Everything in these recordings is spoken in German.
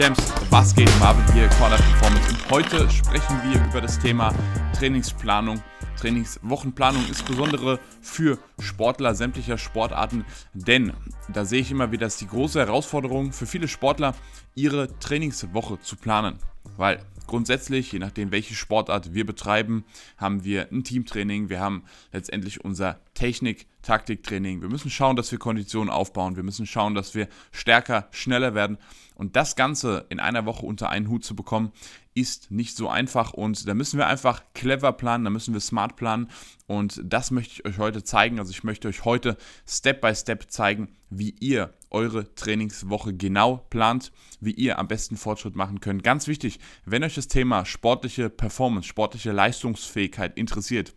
Champs, was geht? Marvin hier, Corner Performance. Und heute sprechen wir über das Thema Trainingsplanung, Trainingswochenplanung, insbesondere für Sportler sämtlicher Sportarten. Denn da sehe ich immer wieder, dass die große Herausforderung für viele Sportler, ihre Trainingswoche zu planen. Weil grundsätzlich, je nachdem, welche Sportart wir betreiben, haben wir ein Teamtraining, wir haben letztendlich unser Technik-Taktiktraining. Wir müssen schauen, dass wir Konditionen aufbauen, wir müssen schauen, dass wir stärker, schneller werden. Und das Ganze in einer Woche unter einen Hut zu bekommen, ist nicht so einfach und da müssen wir einfach clever planen, da müssen wir smart planen und das möchte ich euch heute zeigen. Also ich möchte euch heute Step by Step zeigen, wie ihr eure Trainingswoche genau plant, wie ihr am besten Fortschritt machen könnt. Ganz wichtig, wenn euch das Thema sportliche Performance, sportliche Leistungsfähigkeit interessiert,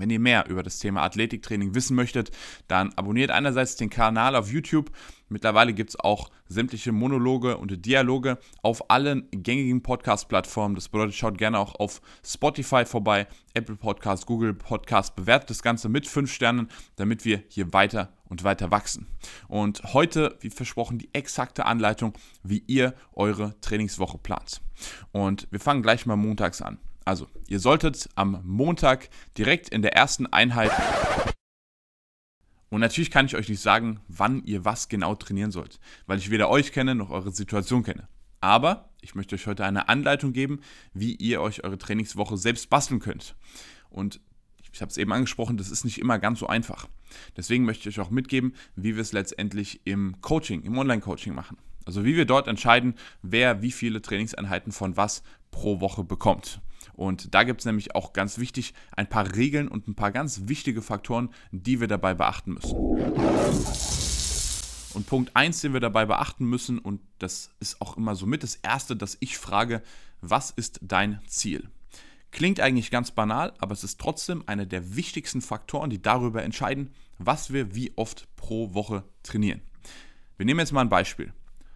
wenn ihr mehr über das Thema Athletiktraining wissen möchtet, dann abonniert einerseits den Kanal auf YouTube. Mittlerweile gibt es auch sämtliche Monologe und Dialoge auf allen gängigen Podcast-Plattformen. Das bedeutet, schaut gerne auch auf Spotify vorbei, Apple Podcast, Google Podcast. Bewertet das Ganze mit 5 Sternen, damit wir hier weiter und weiter wachsen. Und heute, wie versprochen, die exakte Anleitung, wie ihr eure Trainingswoche plant. Und wir fangen gleich mal montags an. Also, ihr solltet am Montag direkt in der ersten Einheit. Und natürlich kann ich euch nicht sagen, wann ihr was genau trainieren sollt, weil ich weder euch kenne noch eure Situation kenne. Aber ich möchte euch heute eine Anleitung geben, wie ihr euch eure Trainingswoche selbst basteln könnt. Und ich habe es eben angesprochen, das ist nicht immer ganz so einfach. Deswegen möchte ich euch auch mitgeben, wie wir es letztendlich im Coaching, im Online-Coaching machen. Also wie wir dort entscheiden, wer wie viele Trainingseinheiten von was pro Woche bekommt. Und da gibt es nämlich auch ganz wichtig ein paar Regeln und ein paar ganz wichtige Faktoren, die wir dabei beachten müssen. Und Punkt 1, den wir dabei beachten müssen, und das ist auch immer so mit das Erste, dass ich frage, was ist dein Ziel? Klingt eigentlich ganz banal, aber es ist trotzdem einer der wichtigsten Faktoren, die darüber entscheiden, was wir wie oft pro Woche trainieren. Wir nehmen jetzt mal ein Beispiel.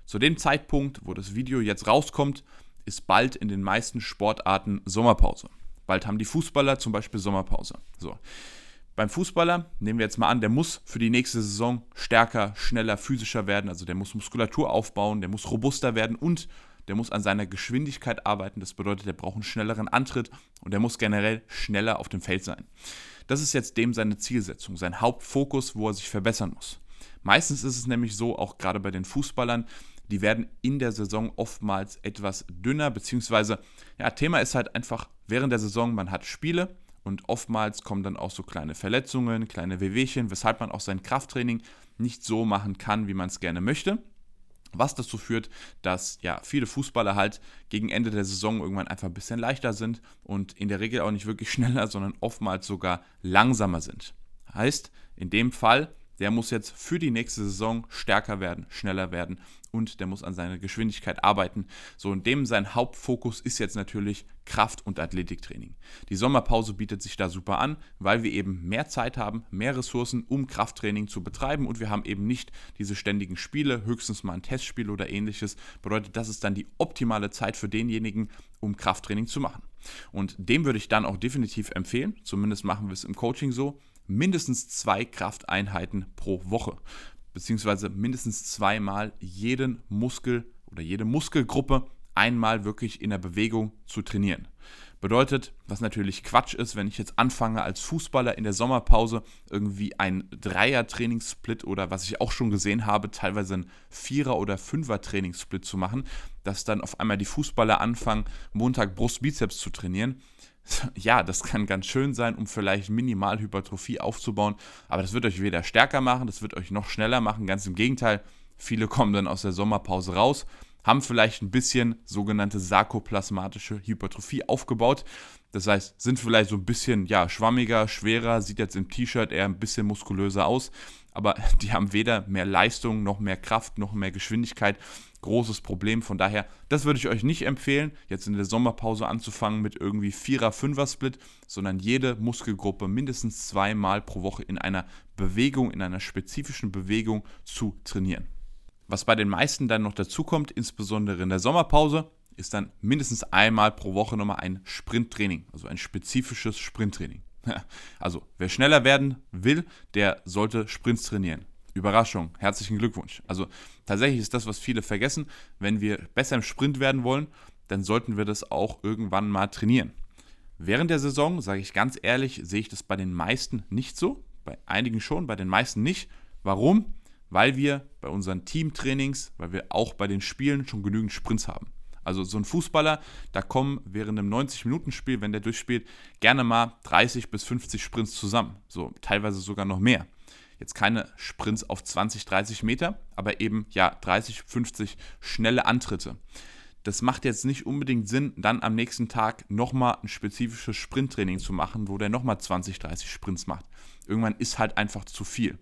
Zu dem Zeitpunkt, wo das Video jetzt rauskommt, ist bald in den meisten Sportarten Sommerpause. Bald haben die Fußballer zum Beispiel Sommerpause. So. Beim Fußballer nehmen wir jetzt mal an, der muss für die nächste Saison stärker, schneller, physischer werden. Also der muss Muskulatur aufbauen, der muss robuster werden und der muss an seiner Geschwindigkeit arbeiten. Das bedeutet, der braucht einen schnelleren Antritt und der muss generell schneller auf dem Feld sein. Das ist jetzt dem seine Zielsetzung, sein Hauptfokus, wo er sich verbessern muss. Meistens ist es nämlich so, auch gerade bei den Fußballern, die werden in der Saison oftmals etwas dünner, beziehungsweise, ja, Thema ist halt einfach während der Saison, man hat Spiele und oftmals kommen dann auch so kleine Verletzungen, kleine Wehwehchen, weshalb man auch sein Krafttraining nicht so machen kann, wie man es gerne möchte. Was dazu führt, dass ja viele Fußballer halt gegen Ende der Saison irgendwann einfach ein bisschen leichter sind und in der Regel auch nicht wirklich schneller, sondern oftmals sogar langsamer sind. Heißt, in dem Fall der muss jetzt für die nächste Saison stärker werden, schneller werden und der muss an seiner Geschwindigkeit arbeiten. So, und dem sein Hauptfokus ist jetzt natürlich Kraft- und Athletiktraining. Die Sommerpause bietet sich da super an, weil wir eben mehr Zeit haben, mehr Ressourcen, um Krafttraining zu betreiben und wir haben eben nicht diese ständigen Spiele, höchstens mal ein Testspiel oder ähnliches. Bedeutet, das ist dann die optimale Zeit für denjenigen, um Krafttraining zu machen. Und dem würde ich dann auch definitiv empfehlen, zumindest machen wir es im Coaching so, mindestens zwei Krafteinheiten pro Woche, beziehungsweise mindestens zweimal jeden Muskel oder jede Muskelgruppe einmal wirklich in der Bewegung zu trainieren. Bedeutet, was natürlich Quatsch ist, wenn ich jetzt anfange als Fußballer in der Sommerpause irgendwie ein Dreier-Trainingssplit oder was ich auch schon gesehen habe, teilweise ein Vierer- oder Fünfer-Trainingssplit zu machen, dass dann auf einmal die Fußballer anfangen, Montag Brust-Bizeps zu trainieren ja, das kann ganz schön sein, um vielleicht minimal Hypertrophie aufzubauen, aber das wird euch weder stärker machen, das wird euch noch schneller machen, ganz im Gegenteil. Viele kommen dann aus der Sommerpause raus, haben vielleicht ein bisschen sogenannte sarkoplasmatische Hypertrophie aufgebaut. Das heißt, sind vielleicht so ein bisschen ja, schwammiger, schwerer, sieht jetzt im T-Shirt eher ein bisschen muskulöser aus, aber die haben weder mehr Leistung noch mehr Kraft noch mehr Geschwindigkeit großes Problem. Von daher, das würde ich euch nicht empfehlen, jetzt in der Sommerpause anzufangen mit irgendwie 4er, 5er Split, sondern jede Muskelgruppe mindestens zweimal pro Woche in einer Bewegung, in einer spezifischen Bewegung zu trainieren. Was bei den meisten dann noch dazu kommt, insbesondere in der Sommerpause, ist dann mindestens einmal pro Woche nochmal ein Sprinttraining, also ein spezifisches Sprinttraining. Also, wer schneller werden will, der sollte Sprints trainieren. Überraschung, herzlichen Glückwunsch. Also tatsächlich ist das, was viele vergessen, wenn wir besser im Sprint werden wollen, dann sollten wir das auch irgendwann mal trainieren. Während der Saison, sage ich ganz ehrlich, sehe ich das bei den meisten nicht so. Bei einigen schon, bei den meisten nicht. Warum? Weil wir bei unseren Teamtrainings, weil wir auch bei den Spielen schon genügend Sprints haben. Also so ein Fußballer, da kommen während einem 90-Minuten-Spiel, wenn der durchspielt, gerne mal 30 bis 50 Sprints zusammen. So teilweise sogar noch mehr. Jetzt keine Sprints auf 20, 30 Meter, aber eben ja 30, 50 schnelle Antritte das macht jetzt nicht unbedingt Sinn, dann am nächsten Tag nochmal ein spezifisches Sprinttraining zu machen, wo der nochmal 20, 30 Sprints macht. Irgendwann ist halt einfach zu viel.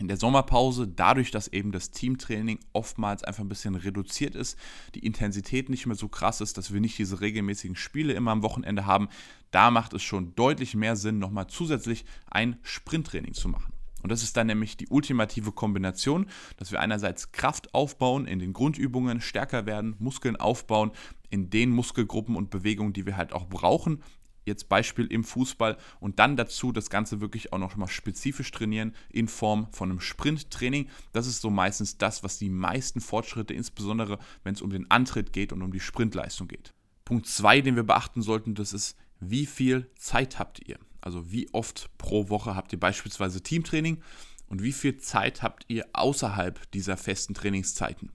In der Sommerpause, dadurch, dass eben das Teamtraining oftmals einfach ein bisschen reduziert ist, die Intensität nicht mehr so krass ist, dass wir nicht diese regelmäßigen Spiele immer am Wochenende haben, da macht es schon deutlich mehr Sinn, nochmal zusätzlich ein Sprinttraining zu machen. Und das ist dann nämlich die ultimative Kombination, dass wir einerseits Kraft aufbauen, in den Grundübungen stärker werden, Muskeln aufbauen, in den Muskelgruppen und Bewegungen, die wir halt auch brauchen. Jetzt Beispiel im Fußball und dann dazu das Ganze wirklich auch noch mal spezifisch trainieren in Form von einem Sprinttraining. Das ist so meistens das, was die meisten Fortschritte, insbesondere wenn es um den Antritt geht und um die Sprintleistung geht. Punkt 2, den wir beachten sollten, das ist, wie viel Zeit habt ihr? Also wie oft pro Woche habt ihr beispielsweise Teamtraining und wie viel Zeit habt ihr außerhalb dieser festen Trainingszeiten?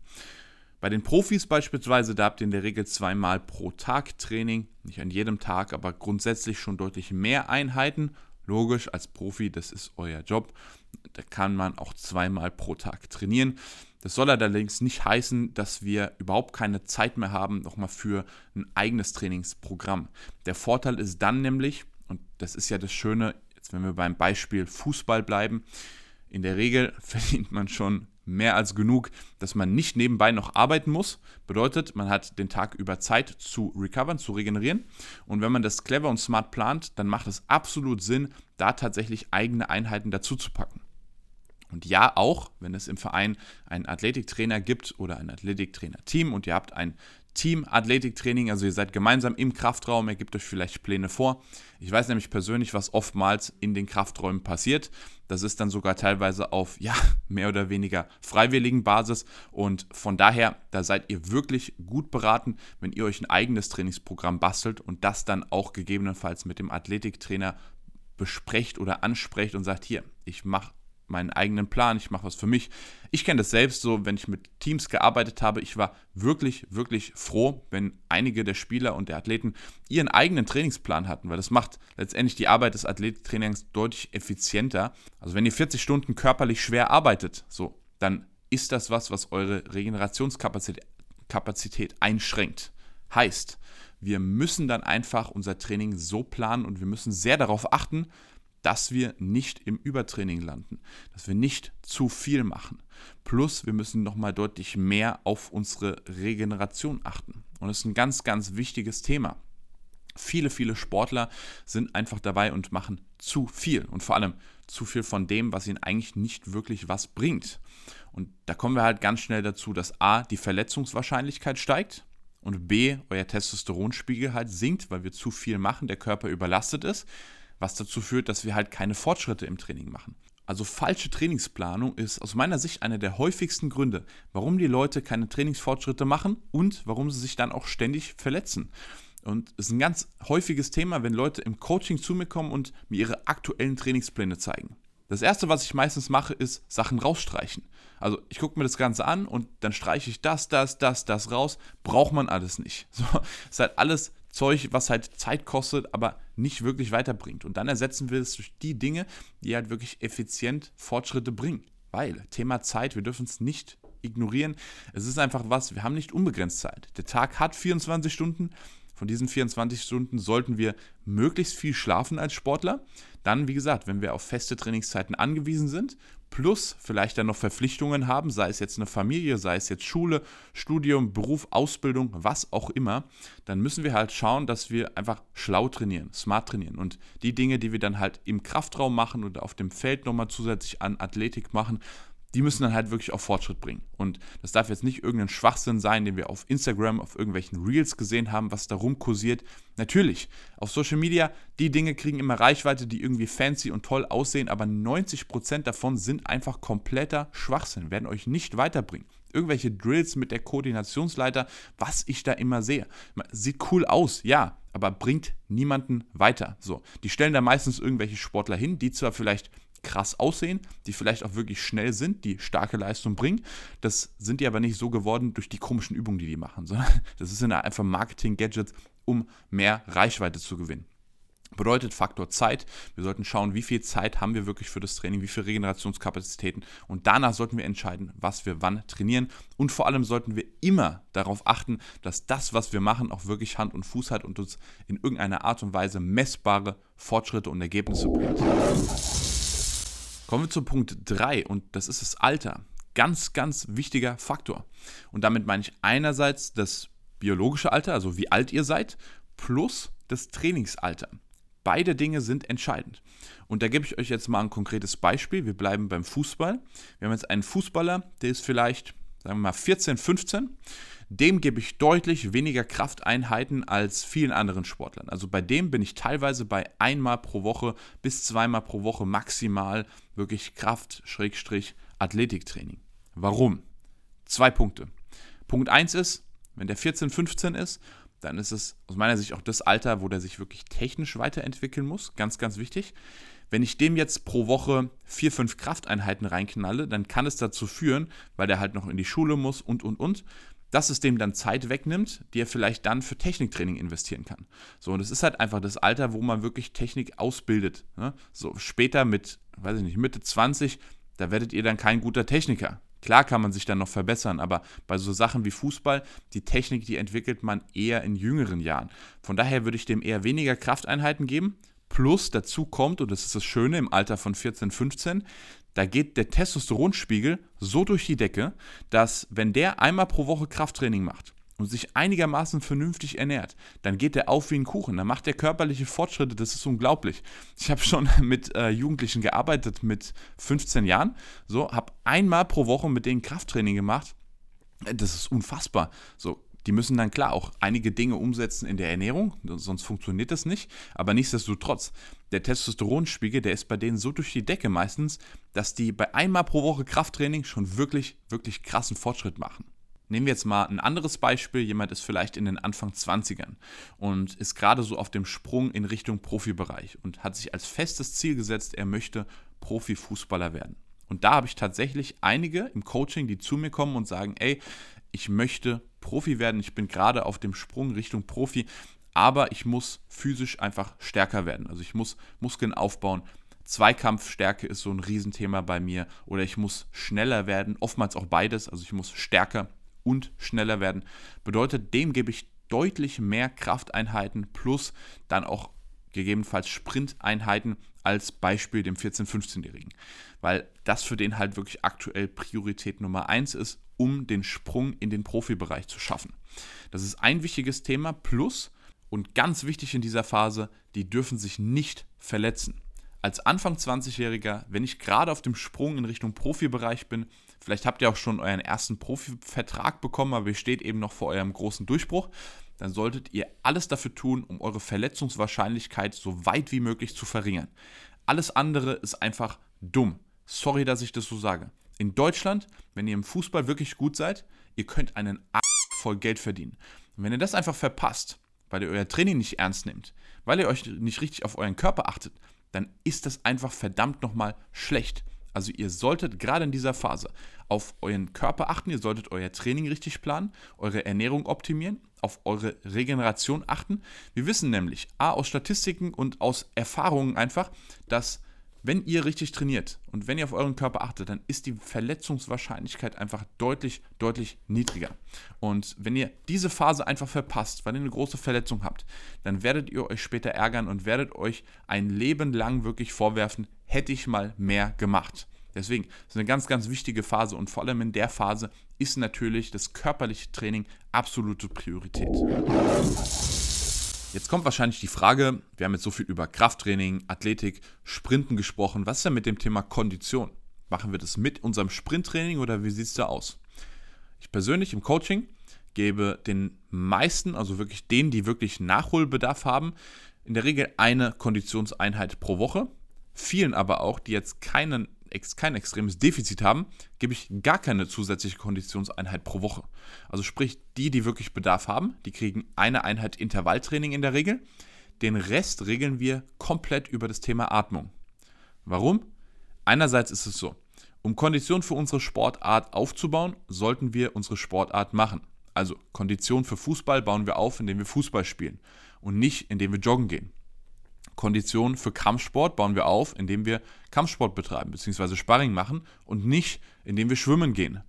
Bei den Profis beispielsweise, da habt ihr in der Regel zweimal pro Tag Training, nicht an jedem Tag, aber grundsätzlich schon deutlich mehr Einheiten. Logisch, als Profi, das ist euer Job. Da kann man auch zweimal pro Tag trainieren. Das soll allerdings nicht heißen, dass wir überhaupt keine Zeit mehr haben, nochmal für ein eigenes Trainingsprogramm. Der Vorteil ist dann nämlich, und das ist ja das Schöne, jetzt wenn wir beim Beispiel Fußball bleiben, in der Regel verdient man schon mehr als genug, dass man nicht nebenbei noch arbeiten muss. Bedeutet, man hat den Tag über Zeit zu recovern, zu regenerieren. Und wenn man das clever und smart plant, dann macht es absolut Sinn, da tatsächlich eigene Einheiten dazu zu packen. Und ja, auch wenn es im Verein einen Athletiktrainer gibt oder ein Athletiktrainer-Team und ihr habt ein Team-Athletiktraining, also ihr seid gemeinsam im Kraftraum, ihr gebt euch vielleicht Pläne vor. Ich weiß nämlich persönlich, was oftmals in den Krafträumen passiert. Das ist dann sogar teilweise auf, ja, mehr oder weniger freiwilligen Basis. Und von daher, da seid ihr wirklich gut beraten, wenn ihr euch ein eigenes Trainingsprogramm bastelt und das dann auch gegebenenfalls mit dem Athletiktrainer besprecht oder ansprecht und sagt, hier, ich mache meinen eigenen Plan, ich mache was für mich. Ich kenne das selbst so, wenn ich mit Teams gearbeitet habe. Ich war wirklich, wirklich froh, wenn einige der Spieler und der Athleten ihren eigenen Trainingsplan hatten, weil das macht letztendlich die Arbeit des Athletiktrainings deutlich effizienter. Also wenn ihr 40 Stunden körperlich schwer arbeitet, so, dann ist das was, was eure Regenerationskapazität Kapazität einschränkt. Heißt, wir müssen dann einfach unser Training so planen und wir müssen sehr darauf achten, dass wir nicht im Übertraining landen, dass wir nicht zu viel machen. Plus, wir müssen nochmal deutlich mehr auf unsere Regeneration achten. Und das ist ein ganz, ganz wichtiges Thema. Viele, viele Sportler sind einfach dabei und machen zu viel und vor allem zu viel von dem, was ihnen eigentlich nicht wirklich was bringt. Und da kommen wir halt ganz schnell dazu, dass A, die Verletzungswahrscheinlichkeit steigt und B, euer Testosteronspiegel halt sinkt, weil wir zu viel machen, der Körper überlastet ist was dazu führt, dass wir halt keine Fortschritte im Training machen. Also falsche Trainingsplanung ist aus meiner Sicht einer der häufigsten Gründe, warum die Leute keine Trainingsfortschritte machen und warum sie sich dann auch ständig verletzen. Und es ist ein ganz häufiges Thema, wenn Leute im Coaching zu mir kommen und mir ihre aktuellen Trainingspläne zeigen. Das erste, was ich meistens mache, ist Sachen rausstreichen. Also ich gucke mir das Ganze an und dann streiche ich das, das, das, das raus. Braucht man alles nicht. So, ist halt alles Zeug, was halt Zeit kostet, aber nicht wirklich weiterbringt. Und dann ersetzen wir es durch die Dinge, die halt wirklich effizient Fortschritte bringen. Weil Thema Zeit, wir dürfen es nicht ignorieren. Es ist einfach was, wir haben nicht unbegrenzt Zeit. Der Tag hat 24 Stunden. Von diesen 24 Stunden sollten wir möglichst viel schlafen als Sportler. Dann, wie gesagt, wenn wir auf feste Trainingszeiten angewiesen sind, plus vielleicht dann noch Verpflichtungen haben, sei es jetzt eine Familie, sei es jetzt Schule, Studium, Beruf, Ausbildung, was auch immer, dann müssen wir halt schauen, dass wir einfach schlau trainieren, smart trainieren. Und die Dinge, die wir dann halt im Kraftraum machen oder auf dem Feld nochmal zusätzlich an Athletik machen, die müssen dann halt wirklich auch Fortschritt bringen. Und das darf jetzt nicht irgendein Schwachsinn sein, den wir auf Instagram, auf irgendwelchen Reels gesehen haben, was da rumkursiert. Natürlich, auf Social Media, die Dinge kriegen immer Reichweite, die irgendwie fancy und toll aussehen, aber 90% davon sind einfach kompletter Schwachsinn, werden euch nicht weiterbringen. Irgendwelche Drills mit der Koordinationsleiter, was ich da immer sehe. Sieht cool aus, ja, aber bringt niemanden weiter. So, die stellen da meistens irgendwelche Sportler hin, die zwar vielleicht krass aussehen, die vielleicht auch wirklich schnell sind, die starke Leistung bringen. Das sind die aber nicht so geworden durch die komischen Übungen, die die machen, sondern das sind einfach Marketing-Gadgets, um mehr Reichweite zu gewinnen. Bedeutet Faktor Zeit. Wir sollten schauen, wie viel Zeit haben wir wirklich für das Training, wie viele Regenerationskapazitäten und danach sollten wir entscheiden, was wir wann trainieren und vor allem sollten wir immer darauf achten, dass das, was wir machen, auch wirklich Hand und Fuß hat und uns in irgendeiner Art und Weise messbare Fortschritte und Ergebnisse bringt. Kommen wir zu Punkt 3 und das ist das Alter. Ganz, ganz wichtiger Faktor. Und damit meine ich einerseits das biologische Alter, also wie alt ihr seid, plus das Trainingsalter. Beide Dinge sind entscheidend. Und da gebe ich euch jetzt mal ein konkretes Beispiel. Wir bleiben beim Fußball. Wir haben jetzt einen Fußballer, der ist vielleicht, sagen wir mal, 14, 15 dem gebe ich deutlich weniger Krafteinheiten als vielen anderen Sportlern. Also bei dem bin ich teilweise bei einmal pro Woche bis zweimal pro Woche maximal wirklich Kraft-Athletiktraining. Warum? Zwei Punkte. Punkt 1 ist, wenn der 14, 15 ist, dann ist es aus meiner Sicht auch das Alter, wo der sich wirklich technisch weiterentwickeln muss. Ganz, ganz wichtig. Wenn ich dem jetzt pro Woche vier, fünf Krafteinheiten reinknalle, dann kann es dazu führen, weil der halt noch in die Schule muss und, und, und, dass es dem dann Zeit wegnimmt, die er vielleicht dann für Techniktraining investieren kann. So, und es ist halt einfach das Alter, wo man wirklich Technik ausbildet. Ne? So später mit, weiß ich nicht, Mitte 20, da werdet ihr dann kein guter Techniker. Klar kann man sich dann noch verbessern, aber bei so Sachen wie Fußball, die Technik, die entwickelt man eher in jüngeren Jahren. Von daher würde ich dem eher weniger Krafteinheiten geben. Plus dazu kommt, und das ist das Schöne im Alter von 14, 15, da geht der Testosteronspiegel so durch die Decke, dass wenn der einmal pro Woche Krafttraining macht und sich einigermaßen vernünftig ernährt, dann geht der auf wie ein Kuchen. Dann macht der körperliche Fortschritte, das ist unglaublich. Ich habe schon mit äh, Jugendlichen gearbeitet mit 15 Jahren, so habe einmal pro Woche mit denen Krafttraining gemacht. Das ist unfassbar. So die müssen dann klar auch einige Dinge umsetzen in der Ernährung, sonst funktioniert das nicht. Aber nichtsdestotrotz, der Testosteronspiegel, der ist bei denen so durch die Decke meistens, dass die bei einmal pro Woche Krafttraining schon wirklich, wirklich krassen Fortschritt machen. Nehmen wir jetzt mal ein anderes Beispiel. Jemand ist vielleicht in den Anfang 20ern und ist gerade so auf dem Sprung in Richtung Profibereich und hat sich als festes Ziel gesetzt, er möchte Profifußballer werden. Und da habe ich tatsächlich einige im Coaching, die zu mir kommen und sagen, ey, ich möchte Profi werden, ich bin gerade auf dem Sprung Richtung Profi, aber ich muss physisch einfach stärker werden. Also ich muss Muskeln aufbauen. Zweikampfstärke ist so ein Riesenthema bei mir. Oder ich muss schneller werden, oftmals auch beides. Also ich muss stärker und schneller werden. Bedeutet, dem gebe ich deutlich mehr Krafteinheiten plus dann auch gegebenenfalls Sprinteinheiten als Beispiel dem 14-, 15-Jährigen. Weil das für den halt wirklich aktuell Priorität Nummer 1 ist um den Sprung in den Profibereich zu schaffen. Das ist ein wichtiges Thema. Plus, und ganz wichtig in dieser Phase, die dürfen sich nicht verletzen. Als Anfang 20-Jähriger, wenn ich gerade auf dem Sprung in Richtung Profibereich bin, vielleicht habt ihr auch schon euren ersten Profivertrag bekommen, aber ihr steht eben noch vor eurem großen Durchbruch, dann solltet ihr alles dafür tun, um eure Verletzungswahrscheinlichkeit so weit wie möglich zu verringern. Alles andere ist einfach dumm. Sorry, dass ich das so sage. In Deutschland, wenn ihr im Fußball wirklich gut seid, ihr könnt einen A voll Geld verdienen. Und wenn ihr das einfach verpasst, weil ihr euer Training nicht ernst nehmt, weil ihr euch nicht richtig auf euren Körper achtet, dann ist das einfach verdammt nochmal schlecht. Also ihr solltet gerade in dieser Phase auf euren Körper achten, ihr solltet euer Training richtig planen, eure Ernährung optimieren, auf eure Regeneration achten. Wir wissen nämlich, a, aus Statistiken und aus Erfahrungen einfach, dass wenn ihr richtig trainiert und wenn ihr auf euren Körper achtet, dann ist die Verletzungswahrscheinlichkeit einfach deutlich, deutlich niedriger. Und wenn ihr diese Phase einfach verpasst, weil ihr eine große Verletzung habt, dann werdet ihr euch später ärgern und werdet euch ein Leben lang wirklich vorwerfen, hätte ich mal mehr gemacht. Deswegen ist eine ganz, ganz wichtige Phase und vor allem in der Phase ist natürlich das körperliche Training absolute Priorität. Jetzt kommt wahrscheinlich die Frage, wir haben jetzt so viel über Krafttraining, Athletik, Sprinten gesprochen, was ist denn mit dem Thema Kondition? Machen wir das mit unserem Sprinttraining oder wie sieht es da aus? Ich persönlich im Coaching gebe den meisten, also wirklich denen, die wirklich Nachholbedarf haben, in der Regel eine Konditionseinheit pro Woche. Vielen aber auch, die jetzt keinen, kein extremes Defizit haben, gebe ich gar keine zusätzliche Konditionseinheit pro Woche. Also sprich, die, die wirklich Bedarf haben, die kriegen eine Einheit Intervalltraining in der Regel. Den Rest regeln wir komplett über das Thema Atmung. Warum? Einerseits ist es so, um Kondition für unsere Sportart aufzubauen, sollten wir unsere Sportart machen. Also Kondition für Fußball bauen wir auf, indem wir Fußball spielen und nicht indem wir joggen gehen. Kondition für Kampfsport bauen wir auf, indem wir Kampfsport betreiben bzw. Sparring machen und nicht indem wir schwimmen gehen.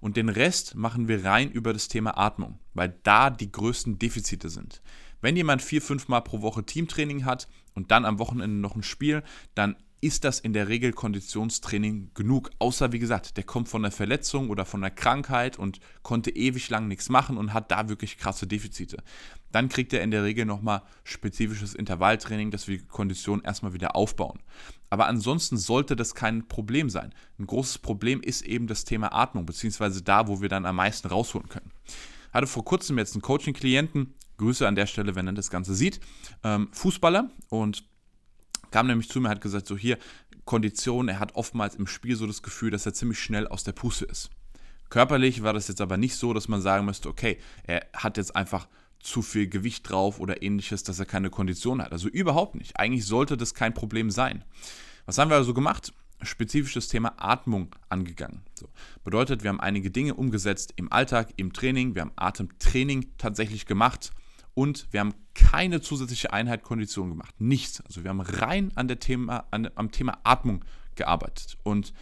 Und den Rest machen wir rein über das Thema Atmung, weil da die größten Defizite sind. Wenn jemand vier, fünf Mal pro Woche Teamtraining hat und dann am Wochenende noch ein Spiel, dann ist das in der Regel Konditionstraining genug. Außer, wie gesagt, der kommt von einer Verletzung oder von einer Krankheit und konnte ewig lang nichts machen und hat da wirklich krasse Defizite. Dann kriegt er in der Regel nochmal spezifisches Intervalltraining, dass wir die Kondition erstmal wieder aufbauen. Aber ansonsten sollte das kein Problem sein. Ein großes Problem ist eben das Thema Atmung, beziehungsweise da, wo wir dann am meisten rausholen können. Hatte vor kurzem jetzt einen Coaching-Klienten, Grüße an der Stelle, wenn er das Ganze sieht, ähm, Fußballer und kam nämlich zu mir, hat gesagt, so hier, Kondition, er hat oftmals im Spiel so das Gefühl, dass er ziemlich schnell aus der Puste ist. Körperlich war das jetzt aber nicht so, dass man sagen müsste, okay, er hat jetzt einfach zu viel Gewicht drauf oder ähnliches, dass er keine Kondition hat. Also überhaupt nicht. Eigentlich sollte das kein Problem sein. Was haben wir also gemacht? Spezifisches Thema Atmung angegangen. So. Bedeutet, wir haben einige Dinge umgesetzt im Alltag, im Training. Wir haben Atemtraining tatsächlich gemacht und wir haben keine zusätzliche Einheit Kondition gemacht. Nichts. Also wir haben rein an der Thema, an, am Thema Atmung gearbeitet. Und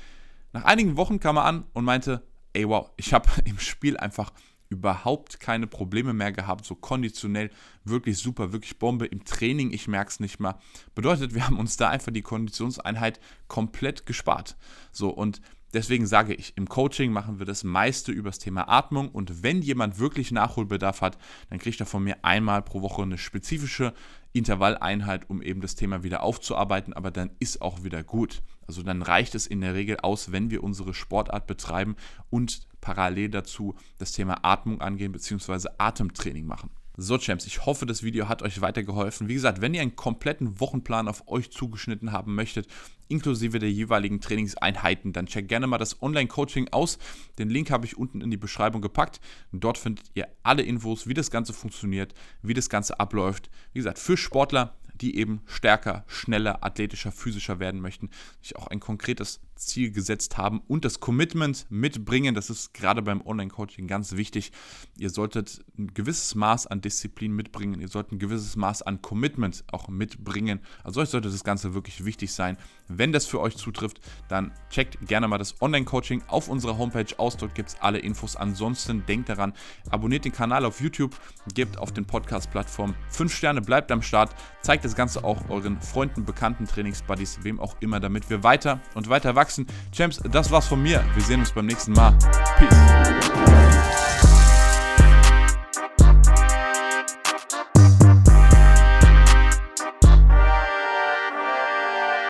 nach einigen Wochen kam er an und meinte, ey wow, ich habe im Spiel einfach überhaupt keine Probleme mehr gehabt, so konditionell wirklich super, wirklich Bombe. Im Training, ich merke es nicht mal. Bedeutet, wir haben uns da einfach die Konditionseinheit komplett gespart. So, und Deswegen sage ich, im Coaching machen wir das meiste über das Thema Atmung und wenn jemand wirklich Nachholbedarf hat, dann kriegt er von mir einmal pro Woche eine spezifische Intervalleinheit, um eben das Thema wieder aufzuarbeiten, aber dann ist auch wieder gut. Also dann reicht es in der Regel aus, wenn wir unsere Sportart betreiben und parallel dazu das Thema Atmung angehen bzw. Atemtraining machen. So, Champs, ich hoffe, das Video hat euch weitergeholfen. Wie gesagt, wenn ihr einen kompletten Wochenplan auf euch zugeschnitten haben möchtet, inklusive der jeweiligen Trainingseinheiten, dann checkt gerne mal das Online-Coaching aus. Den Link habe ich unten in die Beschreibung gepackt. dort findet ihr alle Infos, wie das Ganze funktioniert, wie das Ganze abläuft. Wie gesagt, für Sportler, die eben stärker, schneller, athletischer, physischer werden möchten, sich auch ein konkretes Ziel gesetzt haben und das Commitment mitbringen. Das ist gerade beim Online-Coaching ganz wichtig. Ihr solltet ein gewisses Maß an Disziplin mitbringen. Ihr solltet ein gewisses Maß an Commitment auch mitbringen. Also euch sollte das Ganze wirklich wichtig sein. Wenn das für euch zutrifft, dann checkt gerne mal das Online-Coaching auf unserer Homepage aus. Dort gibt es alle Infos. Ansonsten denkt daran, abonniert den Kanal auf YouTube, gebt auf den Podcast-Plattformen 5 Sterne, bleibt am Start, zeigt das Ganze auch euren Freunden, Bekannten, Trainingsbuddies, wem auch immer, damit wir weiter und weiter wachsen. Champs, das war's von mir. Wir sehen uns beim nächsten Mal. Peace.